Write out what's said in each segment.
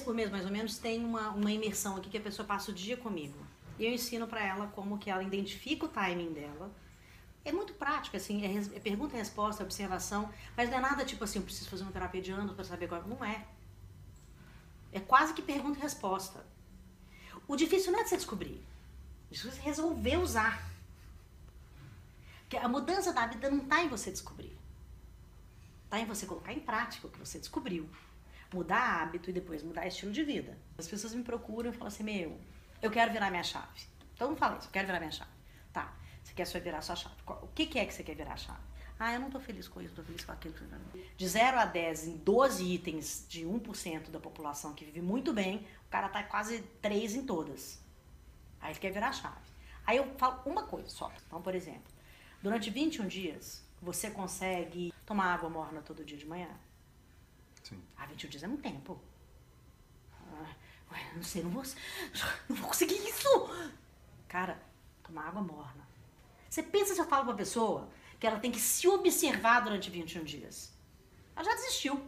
por mês, mais ou menos, tem uma, uma imersão aqui que a pessoa passa o dia comigo. E eu ensino para ela como que ela identifica o timing dela. É muito prático, assim, é, res- é pergunta e resposta, observação, mas não é nada tipo assim, eu preciso fazer uma terapia de anos para saber qual. Não é. É quase que pergunta e resposta. O difícil não é de você descobrir, o difícil é você resolver usar. Porque a mudança da vida não está em você descobrir. Está em você colocar em prática o que você descobriu. Mudar hábito e depois mudar estilo de vida. As pessoas me procuram e falam assim, meu, eu quero virar minha chave. Então não fala isso, eu quero virar minha chave. Tá, você quer só virar sua chave. O que, é que você quer virar a chave? Ah, eu não tô feliz com isso, tô feliz com aquilo. De 0 a 10 em 12 itens de 1% da população que vive muito bem, o cara tá quase 3 em todas. Aí ele quer virar a chave. Aí eu falo uma coisa só. Então, por exemplo, durante 21 dias, você consegue tomar água morna todo dia de manhã? Sim. Ah, 21 dias é muito tempo. Ah, ué, não sei, não vou, não vou conseguir isso. Cara, tomar água morna. Você pensa se eu falo pra pessoa que ela tem que se observar durante 21 dias? Ela já desistiu.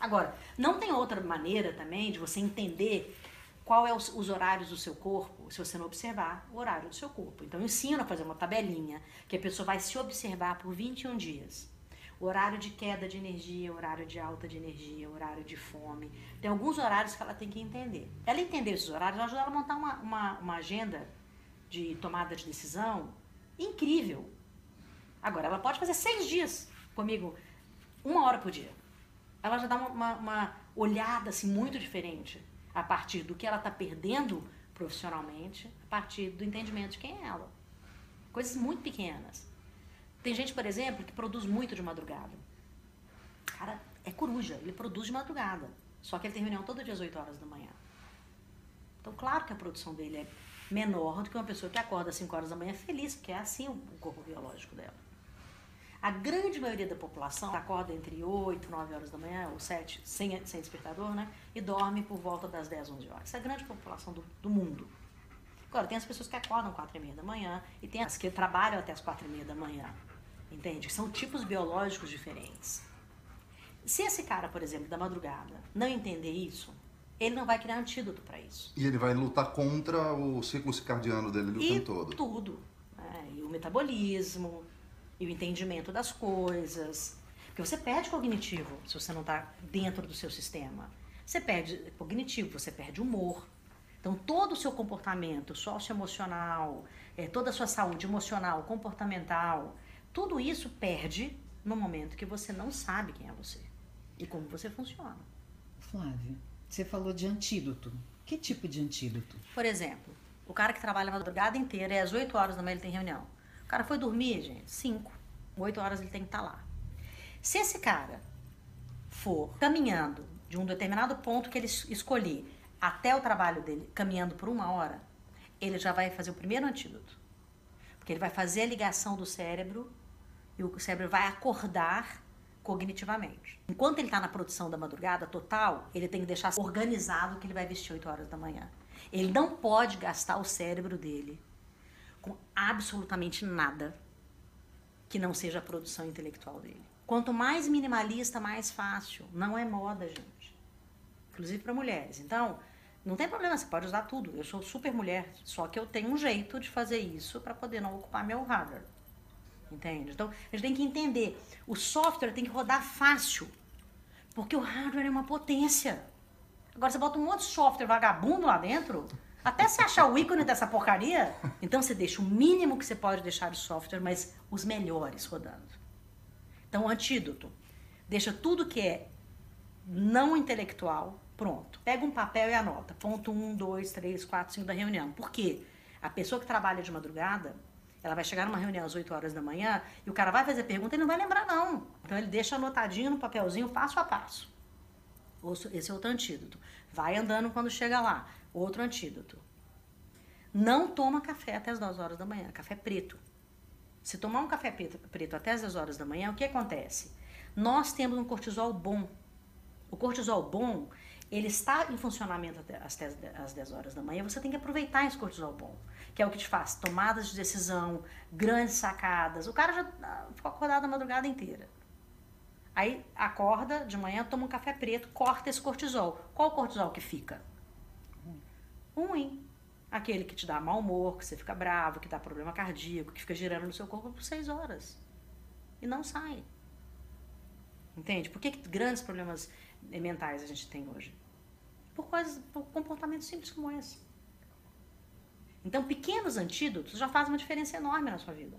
Agora, não tem outra maneira também de você entender qual é os, os horários do seu corpo se você não observar o horário do seu corpo. Então, eu ensino a fazer uma tabelinha que a pessoa vai se observar por 21 dias. Horário de queda de energia, horário de alta de energia, horário de fome. Tem alguns horários que ela tem que entender. Ela entender esses horários ajuda ela a montar uma, uma, uma agenda de tomada de decisão incrível. Agora, ela pode fazer seis dias comigo, uma hora por dia. Ela já dá uma, uma, uma olhada assim, muito diferente a partir do que ela está perdendo profissionalmente, a partir do entendimento de quem é ela. Coisas muito pequenas. Tem gente, por exemplo, que produz muito de madrugada. O cara é coruja, ele produz de madrugada. Só que ele tem reunião todo dia às 8 horas da manhã. Então, claro que a produção dele é menor do que uma pessoa que acorda às 5 horas da manhã feliz, porque é assim o corpo biológico dela. A grande maioria da população acorda entre 8 e 9 horas da manhã, ou 7, sem, sem despertador, né? E dorme por volta das 10, 11 horas. Essa é a grande população do, do mundo. Agora, tem as pessoas que acordam 4 e meia da manhã e tem as que trabalham até as 4 e meia da manhã. Entende? São tipos biológicos diferentes. Se esse cara, por exemplo, da madrugada, não entender isso, ele não vai criar antídoto para isso. E ele vai lutar contra o ciclo circadiano dele o tempo todo. tudo. né? E o metabolismo, e o entendimento das coisas. Porque você perde cognitivo se você não está dentro do seu sistema. Você perde cognitivo, você perde humor. Então, todo o seu comportamento socioemocional, eh, toda a sua saúde emocional, comportamental, tudo isso perde no momento que você não sabe quem é você e como você funciona. Flávia, você falou de antídoto. Que tipo de antídoto? Por exemplo, o cara que trabalha a madrugada inteira e às 8 horas da manhã ele tem reunião. O cara foi dormir, gente, 5, 8 horas ele tem que estar lá. Se esse cara for caminhando de um determinado ponto que ele es- escolher até o trabalho dele, caminhando por uma hora, ele já vai fazer o primeiro antídoto. Porque ele vai fazer a ligação do cérebro e o cérebro vai acordar cognitivamente. Enquanto ele está na produção da madrugada total, ele tem que deixar organizado que ele vai vestir 8 horas da manhã. Ele não pode gastar o cérebro dele com absolutamente nada que não seja a produção intelectual dele. Quanto mais minimalista, mais fácil. Não é moda, gente. Inclusive para mulheres. Então, não tem problema, você pode usar tudo. Eu sou super mulher, só que eu tenho um jeito de fazer isso para poder não ocupar meu hardware. Entende? Então, a gente tem que entender. O software tem que rodar fácil. Porque o hardware é uma potência. Agora você bota um monte de software vagabundo lá dentro, até você achar o ícone dessa porcaria, então você deixa o mínimo que você pode deixar de software, mas os melhores rodando. Então, antídoto. Deixa tudo que é não intelectual pronto. Pega um papel e anota. Ponto 1, 2, 3, 4, 5 da reunião. Por quê? A pessoa que trabalha de madrugada, ela vai chegar numa reunião às 8 horas da manhã e o cara vai fazer pergunta e não vai lembrar, não. Então ele deixa anotadinho no papelzinho, passo a passo. Esse é outro antídoto. Vai andando quando chega lá. Outro antídoto. Não toma café até as 2 horas da manhã. Café preto. Se tomar um café preto, preto até as 10 horas da manhã, o que acontece? Nós temos um cortisol bom. O cortisol bom, ele está em funcionamento até às 10, às 10 horas da manhã. Você tem que aproveitar esse cortisol bom, que é o que te faz tomadas de decisão, grandes sacadas. O cara já ah, ficou acordado a madrugada inteira. Aí acorda de manhã, toma um café preto, corta esse cortisol. Qual o cortisol que fica? Ruim. Aquele que te dá mau humor, que você fica bravo, que dá problema cardíaco, que fica girando no seu corpo por seis horas. E não sai. Entende? Por que, que grandes problemas mentais a gente tem hoje? Por, coisas, por comportamentos simples como esse. Então, pequenos antídotos já fazem uma diferença enorme na sua vida.